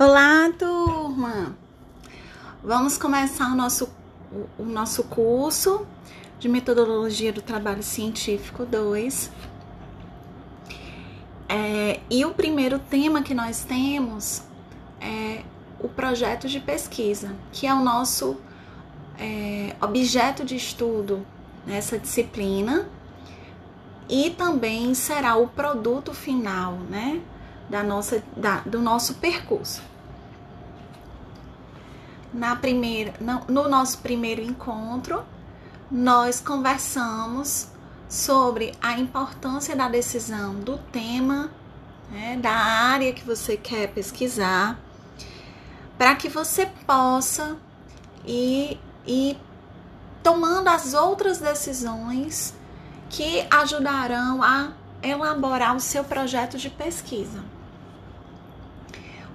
Olá, turma! Vamos começar o nosso, o, o nosso curso de Metodologia do Trabalho Científico 2. É, e o primeiro tema que nós temos é o projeto de pesquisa, que é o nosso é, objeto de estudo nessa disciplina e também será o produto final, né? Da nossa, da, do nosso percurso na primeira, no nosso primeiro encontro, nós conversamos sobre a importância da decisão do tema, né, da área que você quer pesquisar, para que você possa ir, ir tomando as outras decisões que ajudarão a elaborar o seu projeto de pesquisa.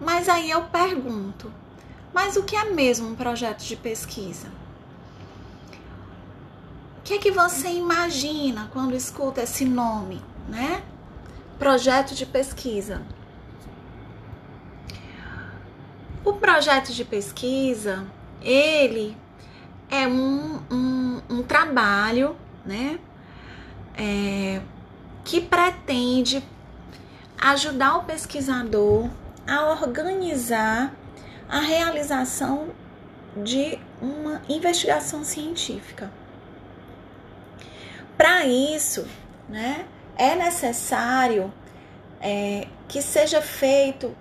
Mas aí eu pergunto, mas o que é mesmo um projeto de pesquisa? O que é que você imagina quando escuta esse nome, né? Projeto de pesquisa. O projeto de pesquisa, ele é um, um, um trabalho, né? É, que pretende ajudar o pesquisador a organizar a realização de uma investigação científica. Para isso, né, é necessário é, que seja feito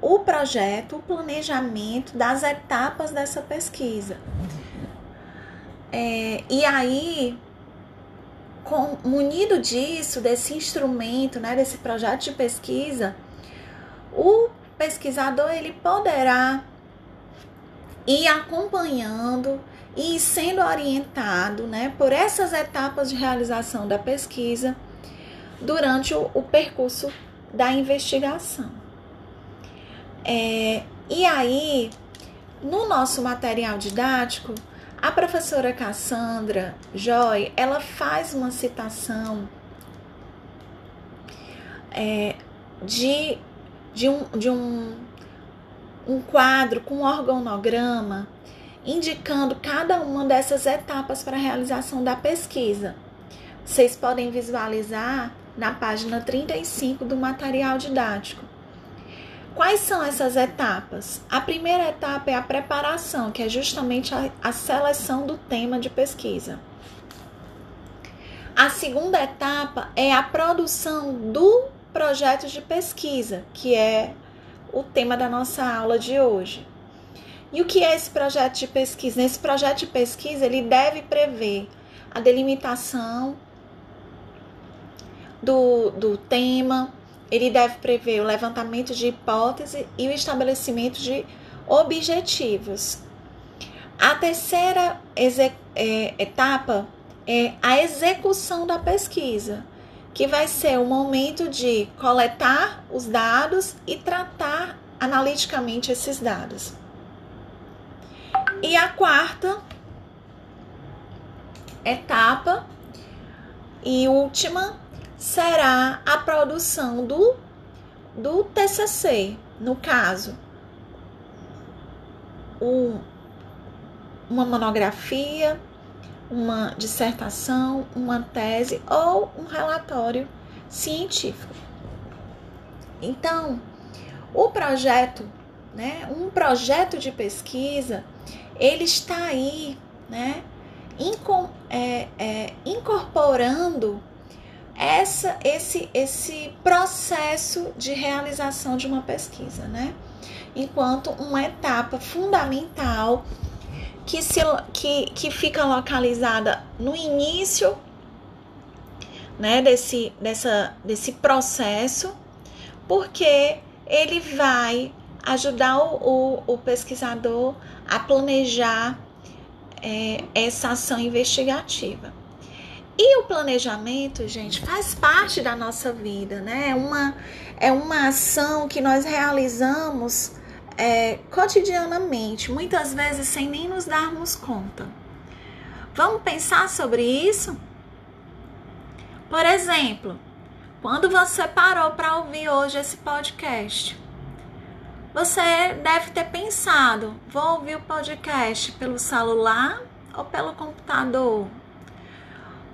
o projeto, o planejamento das etapas dessa pesquisa. É, e aí, com, munido disso, desse instrumento, né, desse projeto de pesquisa, o pesquisador ele poderá ir acompanhando e sendo orientado né, por essas etapas de realização da pesquisa durante o, o percurso da investigação. É, e aí, no nosso material didático, a professora Cassandra Joy, ela faz uma citação é, de de um, de um, um quadro com organograma indicando cada uma dessas etapas para a realização da pesquisa. Vocês podem visualizar na página 35 do material didático. Quais são essas etapas? A primeira etapa é a preparação, que é justamente a, a seleção do tema de pesquisa. A segunda etapa é a produção do projetos de pesquisa, que é o tema da nossa aula de hoje. E o que é esse projeto de pesquisa? Nesse projeto de pesquisa, ele deve prever a delimitação do, do tema, ele deve prever o levantamento de hipótese e o estabelecimento de objetivos. A terceira é, etapa é a execução da pesquisa que vai ser o momento de coletar os dados e tratar analiticamente esses dados. E a quarta etapa e última será a produção do, do TCC, no caso, um, uma monografia, uma dissertação, uma tese ou um relatório científico. Então, o projeto, né, um projeto de pesquisa, ele está aí, né, é, é, incorporando essa, esse, esse processo de realização de uma pesquisa, né, enquanto uma etapa fundamental que, se, que, que fica localizada no início né, desse, dessa, desse processo, porque ele vai ajudar o, o, o pesquisador a planejar é, essa ação investigativa. E o planejamento, gente, faz parte da nossa vida, né? É uma, é uma ação que nós realizamos é, cotidianamente, muitas vezes sem nem nos darmos conta. Vamos pensar sobre isso? Por exemplo, quando você parou para ouvir hoje esse podcast, Você deve ter pensado: vou ouvir o podcast pelo celular ou pelo computador?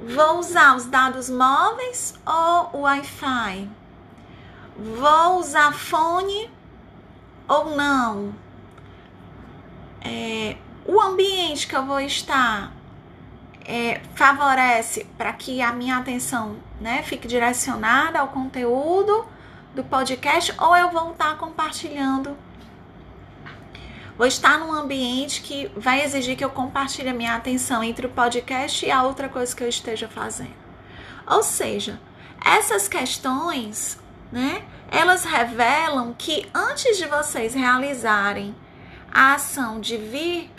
Vou usar os dados móveis ou o Wi-Fi? Vou usar fone ou não? É, o ambiente que eu vou estar é, favorece para que a minha atenção né, fique direcionada ao conteúdo do podcast ou eu vou estar compartilhando. Vou estar num ambiente que vai exigir que eu compartilhe a minha atenção entre o podcast e a outra coisa que eu esteja fazendo. Ou seja, essas questões, né, elas revelam que antes de vocês realizarem a ação de vir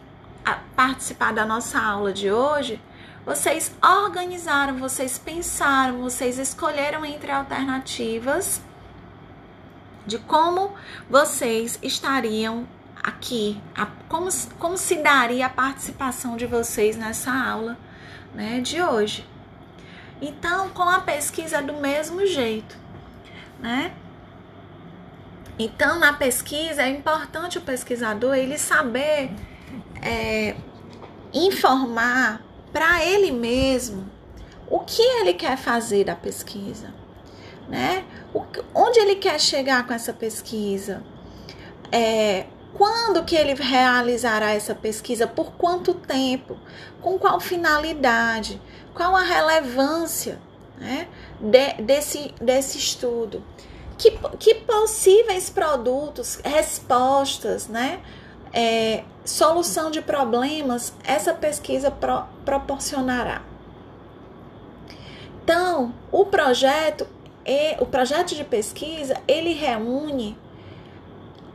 participar da nossa aula de hoje, vocês organizaram, vocês pensaram, vocês escolheram entre alternativas de como vocês estariam aqui, a, como, como se daria a participação de vocês nessa aula né, de hoje. Então, com a pesquisa do mesmo jeito, né? Então, na pesquisa, é importante o pesquisador ele saber é, informar para ele mesmo o que ele quer fazer da pesquisa, né? O, onde ele quer chegar com essa pesquisa? É, quando que ele realizará essa pesquisa? Por quanto tempo? Com qual finalidade? Qual a relevância né, de, desse, desse estudo? Que, que possíveis produtos, respostas, né, é, solução de problemas essa pesquisa pro, proporcionará. Então, o projeto, o projeto de pesquisa, ele reúne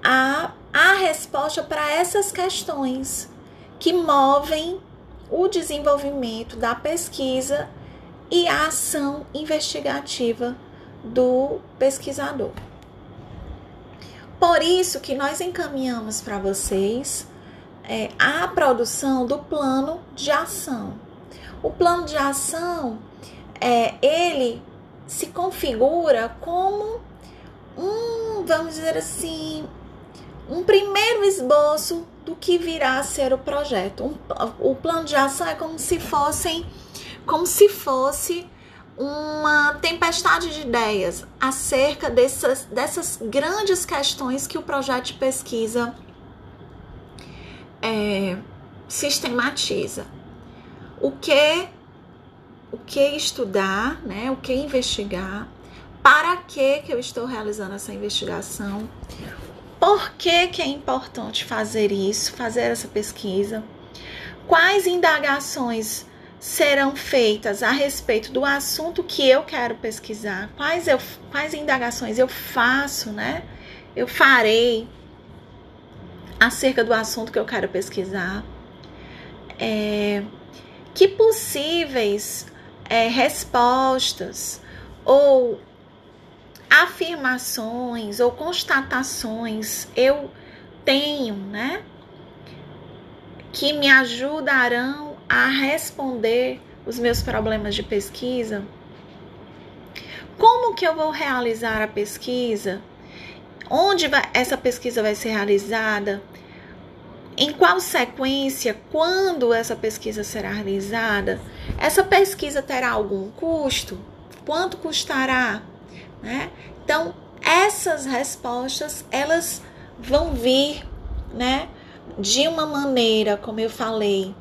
a, a resposta para essas questões que movem o desenvolvimento da pesquisa e a ação investigativa do pesquisador. Por isso que nós encaminhamos para vocês é, a produção do plano de ação. O plano de ação, é, ele se configura como um, vamos dizer assim, um primeiro esboço do que virá a ser o projeto. Um, o plano de ação é como se fossem, como se fosse uma tempestade de ideias acerca dessas, dessas grandes questões que o projeto de pesquisa é, sistematiza. O que, o que estudar, né? o que investigar, para que, que eu estou realizando essa investigação, por que, que é importante fazer isso, fazer essa pesquisa, quais indagações serão feitas a respeito do assunto que eu quero pesquisar, quais, eu, quais indagações eu faço, né? Eu farei acerca do assunto que eu quero pesquisar. É, que possíveis é, respostas ou afirmações ou constatações eu tenho, né? Que me ajudarão a responder os meus problemas de pesquisa? Como que eu vou realizar a pesquisa? Onde vai, essa pesquisa vai ser realizada? Em qual sequência? Quando essa pesquisa será realizada? Essa pesquisa terá algum custo? Quanto custará? Né? Então, essas respostas elas vão vir, né, de uma maneira, como eu falei,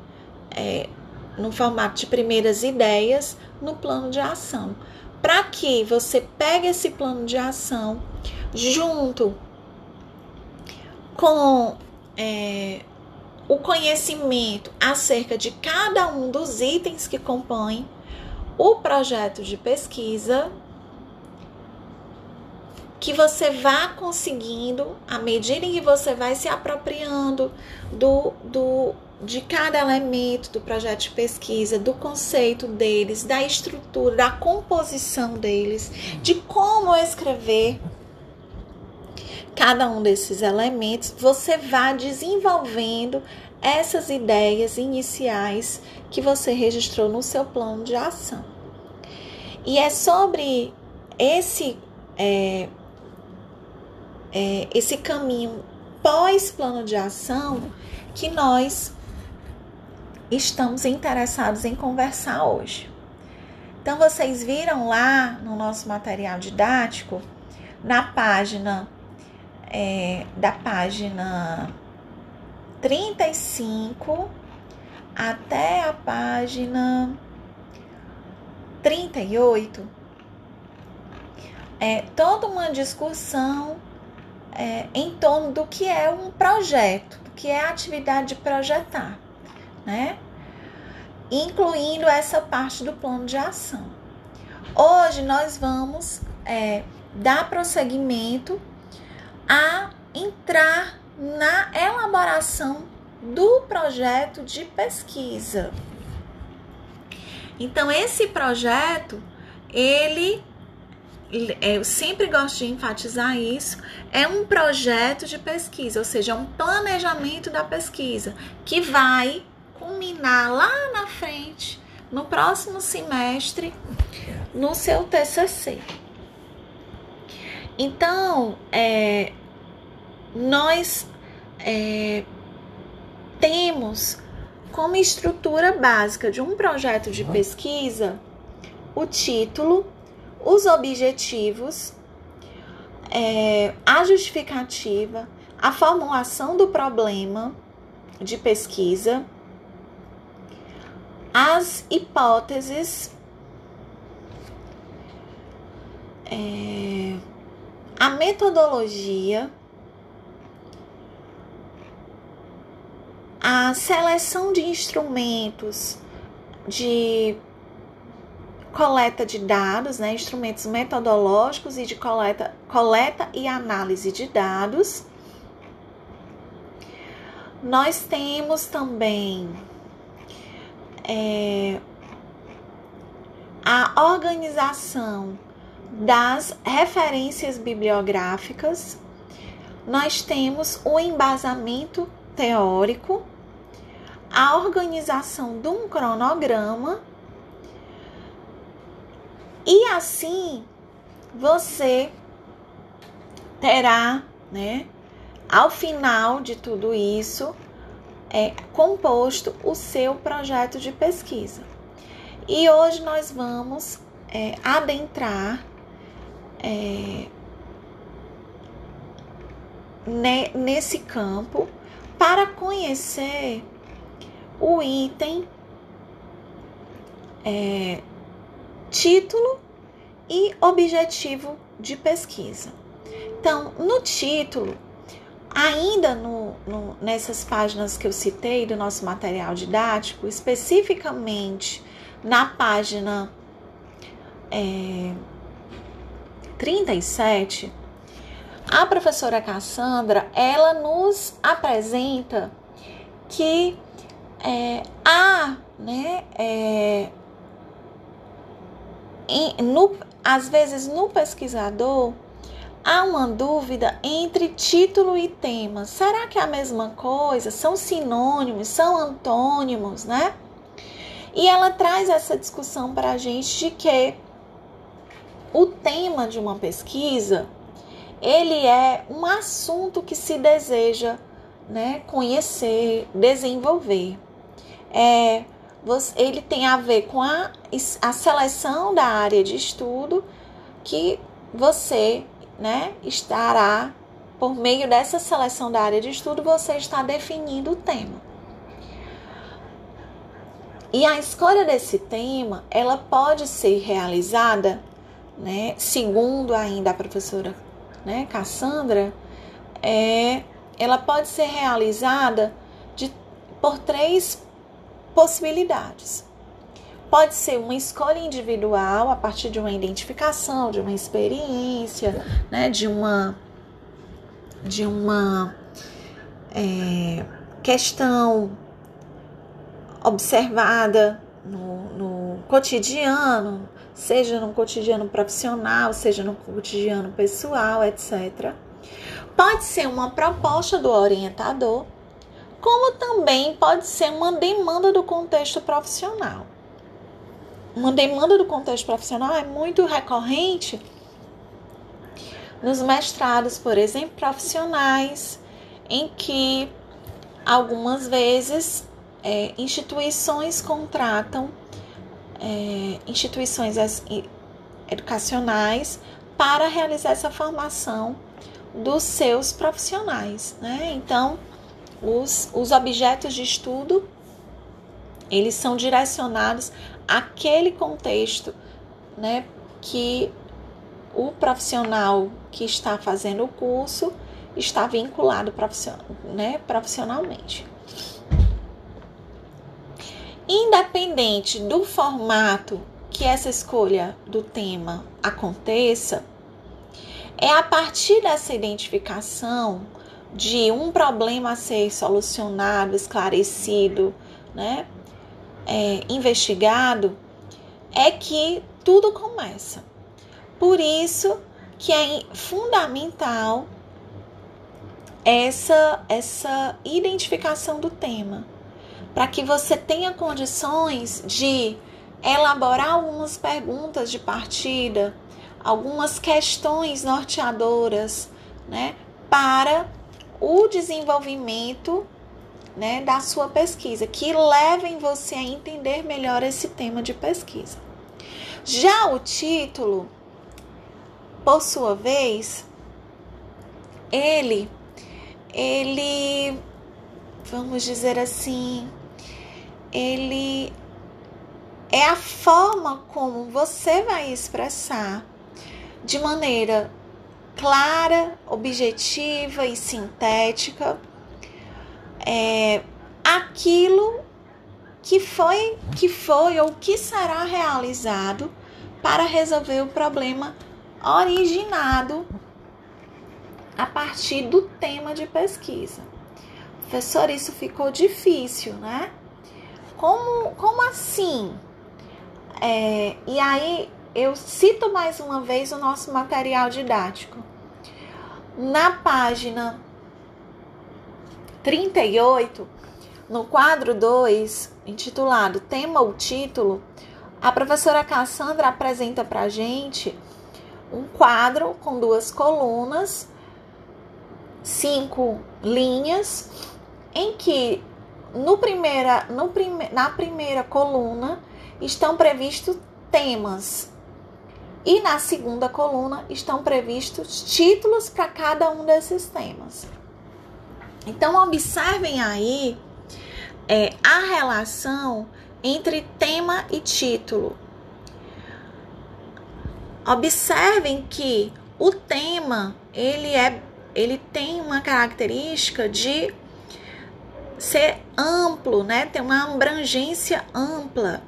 é, no formato de primeiras ideias no plano de ação. Para que você pegue esse plano de ação junto com é, o conhecimento acerca de cada um dos itens que compõem o projeto de pesquisa, que você vá conseguindo, à medida em que você vai se apropriando do, do de cada elemento do projeto de pesquisa, do conceito deles, da estrutura, da composição deles, de como escrever cada um desses elementos, você vai desenvolvendo essas ideias iniciais que você registrou no seu plano de ação. E é sobre esse é, é, esse caminho pós-plano de ação que nós estamos interessados em conversar hoje. Então, vocês viram lá no nosso material didático, na página, é, da página 35 até a página 38, é toda uma discussão é, em torno do que é um projeto, do que é a atividade de projetar, né? Incluindo essa parte do plano de ação. Hoje nós vamos é, dar prosseguimento a entrar na elaboração do projeto de pesquisa. Então, esse projeto, ele, eu sempre gosto de enfatizar isso, é um projeto de pesquisa, ou seja, é um planejamento da pesquisa que vai culminar lá na frente, no próximo semestre, no seu TCC. Então, é, nós é, temos como estrutura básica de um projeto de pesquisa o título, os objetivos, é, a justificativa, a formulação do problema de pesquisa, as hipóteses, é, a metodologia a seleção de instrumentos de coleta de dados, né, instrumentos metodológicos e de coleta, coleta e análise de dados. Nós temos também é, a organização das referências bibliográficas. Nós temos o embasamento teórico, a organização de um cronograma e assim você terá, né, ao final de tudo isso, é composto o seu projeto de pesquisa. E hoje nós vamos é, adentrar é, nesse campo para conhecer o item é, título e objetivo de pesquisa. Então, no título, ainda no, no, nessas páginas que eu citei do nosso material didático, especificamente na página é, 37, a professora Cassandra, ela nos apresenta que é, há, né, é, em, no, às vezes no pesquisador, há uma dúvida entre título e tema. Será que é a mesma coisa? São sinônimos, são antônimos, né? E ela traz essa discussão para a gente de que o tema de uma pesquisa ele é um assunto que se deseja né, conhecer, desenvolver. É, ele tem a ver com a, a seleção da área de estudo que você né, estará, por meio dessa seleção da área de estudo, você está definindo o tema. E a escolha desse tema, ela pode ser realizada, né, segundo ainda a professora né, Cassandra, é, ela pode ser realizada de, por três possibilidades. Pode ser uma escolha individual a partir de uma identificação, de uma experiência, né, de uma de uma é, questão observada no, no cotidiano, seja no cotidiano profissional, seja no cotidiano pessoal, etc. Pode ser uma proposta do orientador, como também pode ser uma demanda do contexto profissional. Uma demanda do contexto profissional é muito recorrente nos mestrados, por exemplo, profissionais em que algumas vezes é, instituições contratam é, instituições educacionais para realizar essa formação dos seus profissionais, né? Então, os, os objetos de estudo eles são direcionados àquele contexto, né, que o profissional que está fazendo o curso está vinculado profissional, né, profissionalmente. Independente do formato que essa escolha do tema aconteça, é a partir dessa identificação de um problema a ser solucionado, esclarecido, né, é, investigado, é que tudo começa. Por isso que é fundamental essa essa identificação do tema, para que você tenha condições de elaborar algumas perguntas de partida, algumas questões norteadoras, né, para o desenvolvimento né, da sua pesquisa, que levem você a entender melhor esse tema de pesquisa. Já o título, por sua vez, ele, ele, vamos dizer assim, ele é a forma como você vai expressar de maneira clara, objetiva e sintética é, aquilo que foi, que foi ou que será realizado para resolver o problema originado a partir do tema de pesquisa. Professor, isso ficou difícil, né? Como, como assim? É, e aí eu cito mais uma vez o nosso material didático. Na página 38, no quadro 2, intitulado Tema ou Título, a professora Cassandra apresenta para a gente um quadro com duas colunas, cinco linhas, em que no primeira, no prime, na primeira coluna estão previstos temas e na segunda coluna estão previstos títulos para cada um desses temas. Então, observem aí é, a relação entre tema e título. Observem que o tema ele é ele tem uma característica de ser amplo, né? Tem uma abrangência ampla.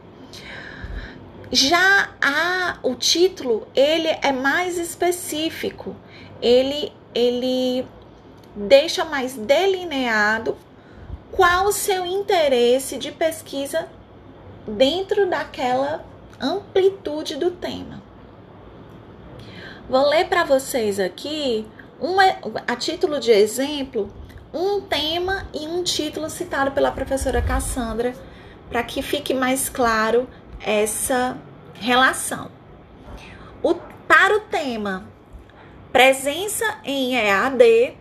Já a, o título ele é mais específico. Ele ele deixa mais delineado qual o seu interesse de pesquisa dentro daquela amplitude do tema. Vou ler para vocês aqui, uma, a título de exemplo, um tema e um título citado pela professora Cassandra, para que fique mais claro essa relação. O, para o tema Presença em EAD,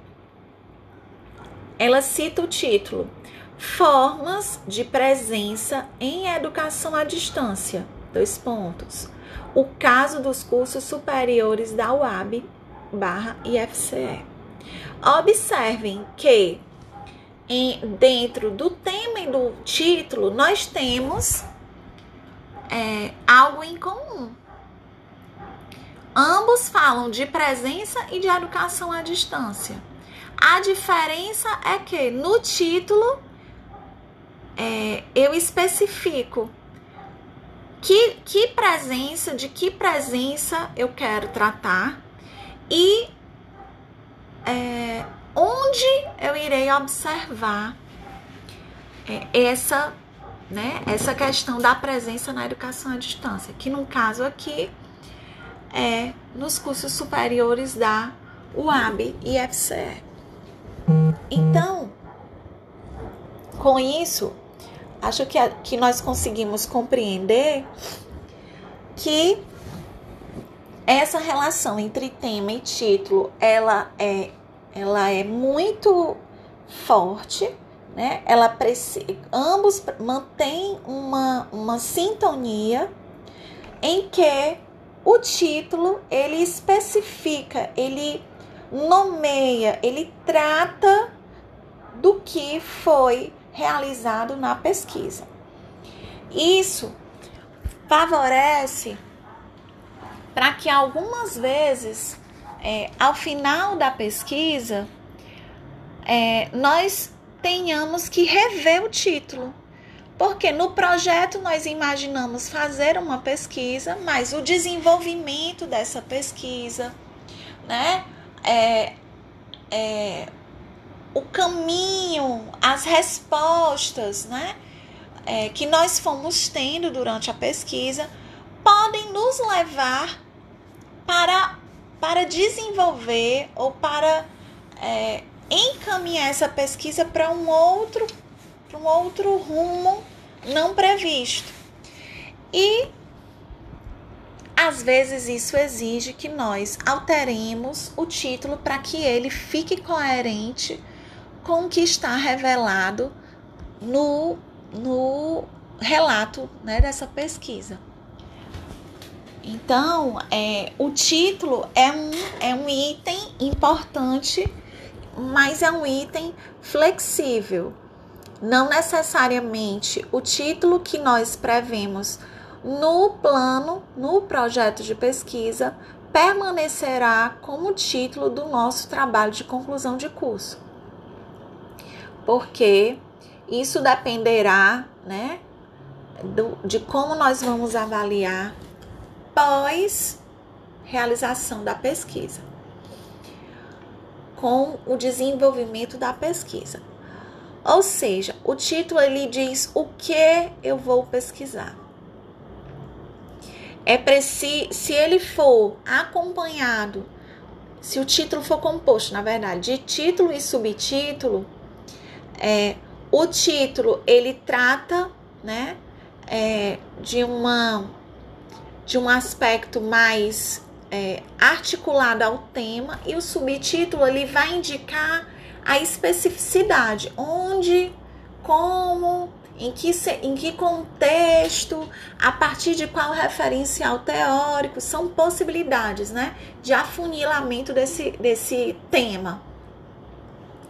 ela cita o título Formas de presença em educação à distância. Dois pontos. O caso dos cursos superiores da UAB barra IFCE. Observem que em, dentro do tema e do título nós temos é, algo em comum. Ambos falam de presença e de educação à distância. A diferença é que no título é, eu especifico que, que presença, de que presença eu quero tratar e é, onde eu irei observar é, essa, né, essa questão da presença na educação à distância, que no caso aqui é nos cursos superiores da UAB e FCE. Então, com isso, acho que, que nós conseguimos compreender que essa relação entre tema e título, ela é, ela é muito forte, né? Ela ambos mantêm uma, uma sintonia em que o título ele especifica, ele nomeia, ele trata do que foi realizado na pesquisa. Isso favorece para que algumas vezes, é, ao final da pesquisa, é, nós tenhamos que rever o título. Porque no projeto nós imaginamos fazer uma pesquisa, mas o desenvolvimento dessa pesquisa, né? É, é, o caminho, as respostas, né? É, que nós fomos tendo durante a pesquisa podem nos levar para, para desenvolver ou para é, encaminhar essa pesquisa para um outro para um outro rumo não previsto. E às vezes isso exige que nós alteremos o título para que ele fique coerente com o que está revelado no, no relato né, dessa pesquisa. Então, é, o título é um, é um item importante, mas é um item flexível. Não necessariamente o título que nós prevemos no plano, no projeto de pesquisa, permanecerá como título do nosso trabalho de conclusão de curso. Porque isso dependerá, né, do, de como nós vamos avaliar pós realização da pesquisa, com o desenvolvimento da pesquisa. Ou seja, o título ele diz o que eu vou pesquisar. É preciso, se ele for acompanhado, se o título for composto, na verdade, de título e subtítulo, é, o título ele trata, né, é, de uma de um aspecto mais é, articulado ao tema e o subtítulo ele vai indicar a especificidade, onde, como, em que, em que contexto, a partir de qual referencial teórico, são possibilidades né, de afunilamento desse, desse tema.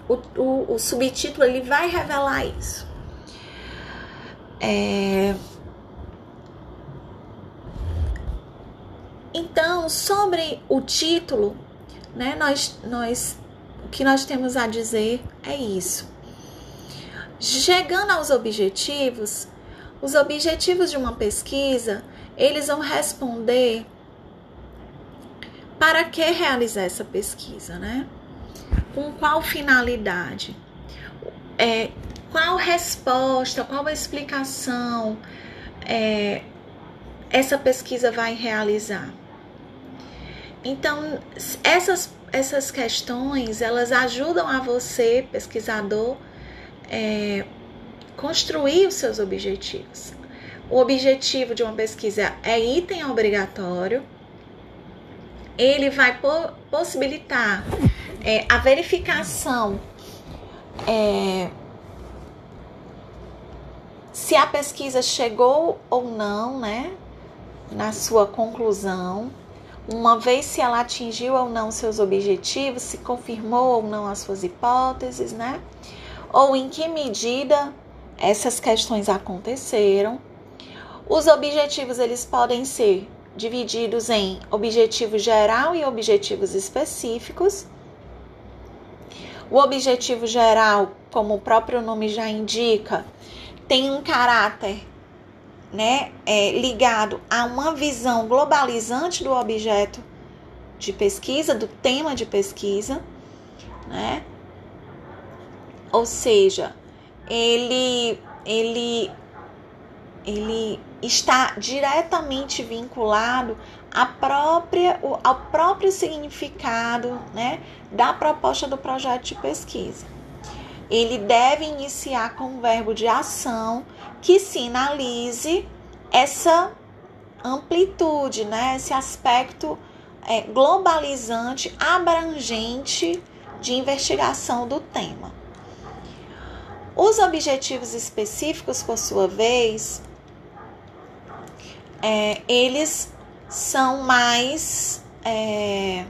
O, o, o subtítulo ele vai revelar isso. É... Então, sobre o título, né, nós, nós o que nós temos a dizer é isso. Chegando aos objetivos, os objetivos de uma pesquisa, eles vão responder para que realizar essa pesquisa, né? Com qual finalidade? É, qual resposta, qual explicação é, essa pesquisa vai realizar? Então, essas essas questões elas ajudam a você, pesquisador, é, construir os seus objetivos. O objetivo de uma pesquisa é item obrigatório. Ele vai po possibilitar é, a verificação é, se a pesquisa chegou ou não, né, na sua conclusão uma vez se ela atingiu ou não seus objetivos, se confirmou ou não as suas hipóteses, né? Ou em que medida essas questões aconteceram. Os objetivos eles podem ser divididos em objetivo geral e objetivos específicos. O objetivo geral, como o próprio nome já indica, tem um caráter né, é, ligado a uma visão globalizante do objeto de pesquisa, do tema de pesquisa, né? Ou seja, ele, ele, ele está diretamente vinculado à própria, ao próprio significado né, da proposta do projeto de pesquisa. Ele deve iniciar com o verbo de ação que sinalize essa amplitude, né? esse aspecto é, globalizante, abrangente de investigação do tema. Os objetivos específicos, por sua vez, é, eles são mais. É,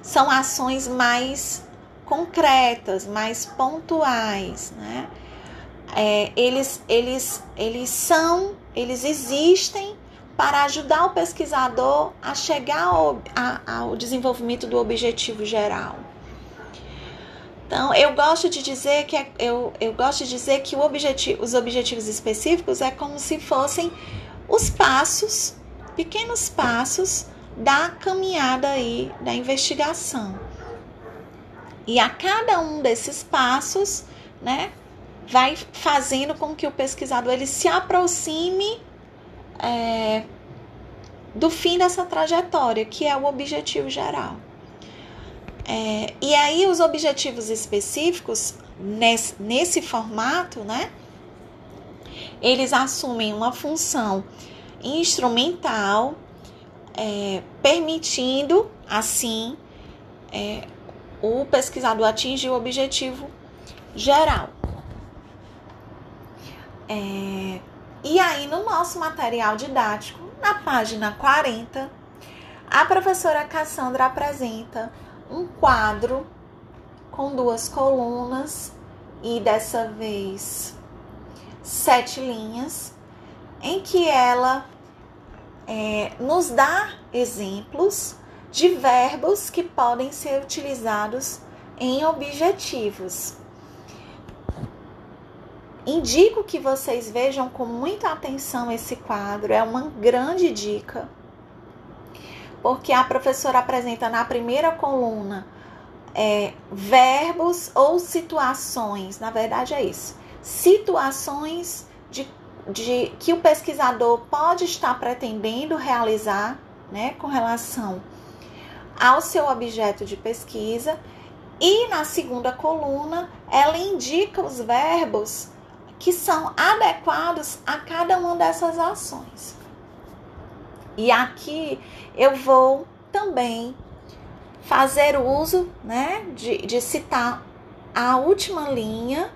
são ações mais concretas, mais pontuais, né? É, eles, eles, eles são, eles existem para ajudar o pesquisador a chegar ao, a, ao desenvolvimento do objetivo geral. Então, eu gosto de dizer que é, eu, eu gosto de dizer que objetivo, os objetivos específicos é como se fossem os passos, pequenos passos da caminhada aí da investigação. E a cada um desses passos, né, vai fazendo com que o pesquisador ele se aproxime é, do fim dessa trajetória, que é o objetivo geral. É, e aí os objetivos específicos nesse, nesse formato, né? Eles assumem uma função instrumental, é, permitindo assim é, o pesquisador atingir o objetivo geral. É, e aí, no nosso material didático, na página 40, a professora Cassandra apresenta um quadro com duas colunas e dessa vez sete linhas, em que ela é, nos dá exemplos de verbos que podem ser utilizados em objetivos. Indico que vocês vejam com muita atenção esse quadro, é uma grande dica, porque a professora apresenta na primeira coluna é, verbos ou situações, na verdade é isso, situações de, de que o pesquisador pode estar pretendendo realizar, né, com relação ao seu objeto de pesquisa, e na segunda coluna ela indica os verbos que são adequados a cada uma dessas ações. E aqui eu vou também fazer uso né, de, de citar a última linha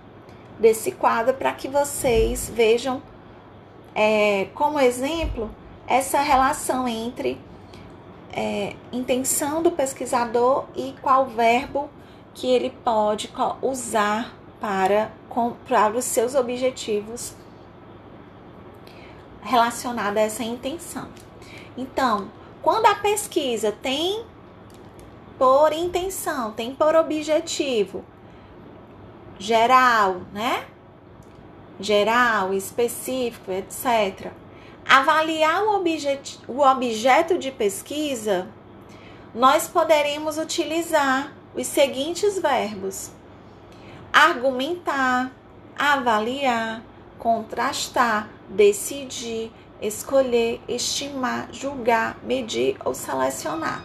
desse quadro para que vocês vejam é, como exemplo essa relação entre é, intenção do pesquisador e qual verbo que ele pode usar para para os seus objetivos relacionados a essa intenção. Então, quando a pesquisa tem por intenção, tem por objetivo geral, né? Geral, específico, etc. Avaliar o, objet o objeto de pesquisa, nós poderemos utilizar os seguintes verbos: argumentar, avaliar, contrastar, decidir, escolher, estimar, julgar, medir ou selecionar.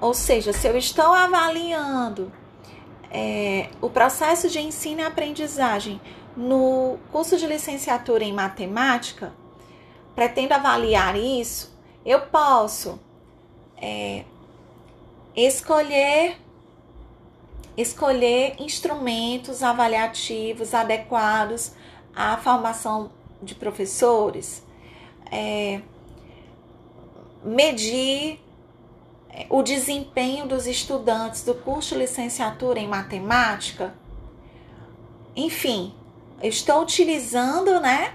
Ou seja, se eu estou avaliando é, o processo de ensino e aprendizagem no curso de licenciatura em matemática, pretendo avaliar isso, eu posso é, escolher escolher instrumentos avaliativos adequados à formação de professores, é, medir é, o desempenho dos estudantes do curso de licenciatura em matemática, enfim, estou utilizando, né,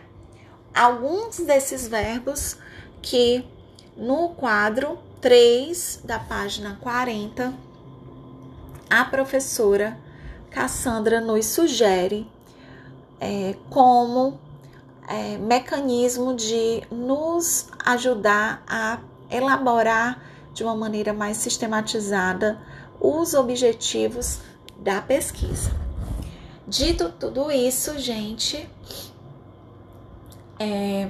alguns desses verbos que no quadro 3 da página 40 a professora Cassandra nos sugere é, como é, mecanismo de nos ajudar a elaborar de uma maneira mais sistematizada os objetivos da pesquisa. Dito tudo isso, gente, é,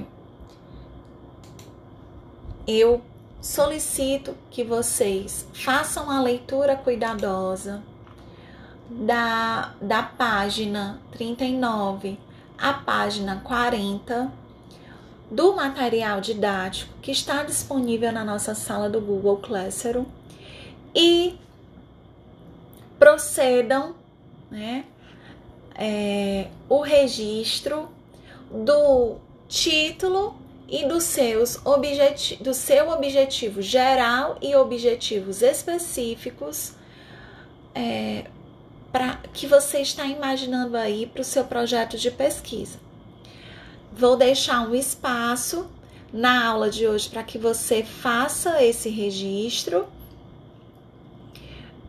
eu solicito que vocês façam a leitura cuidadosa da, da página 39 à página 40 do material didático que está disponível na nossa sala do Google Classroom e procedam né, é, o registro do título e dos seus do seu objetivo geral e objetivos específicos é, que você está imaginando aí para o seu projeto de pesquisa. Vou deixar um espaço na aula de hoje para que você faça esse registro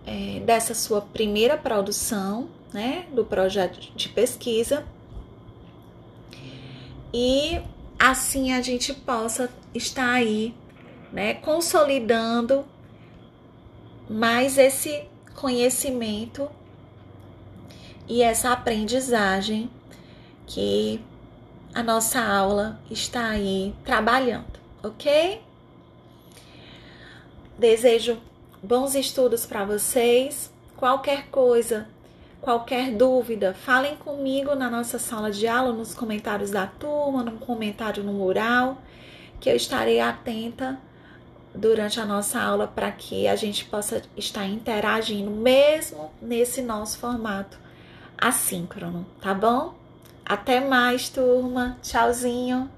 é, dessa sua primeira produção, né, do projeto de pesquisa. E assim a gente possa estar aí, né, consolidando mais esse conhecimento e essa aprendizagem que a nossa aula está aí trabalhando, ok? Desejo bons estudos para vocês. Qualquer coisa, qualquer dúvida, falem comigo na nossa sala de aula, nos comentários da turma, num comentário no mural, que eu estarei atenta durante a nossa aula para que a gente possa estar interagindo, mesmo nesse nosso formato assíncrono, tá bom? Até mais, turma. Tchauzinho.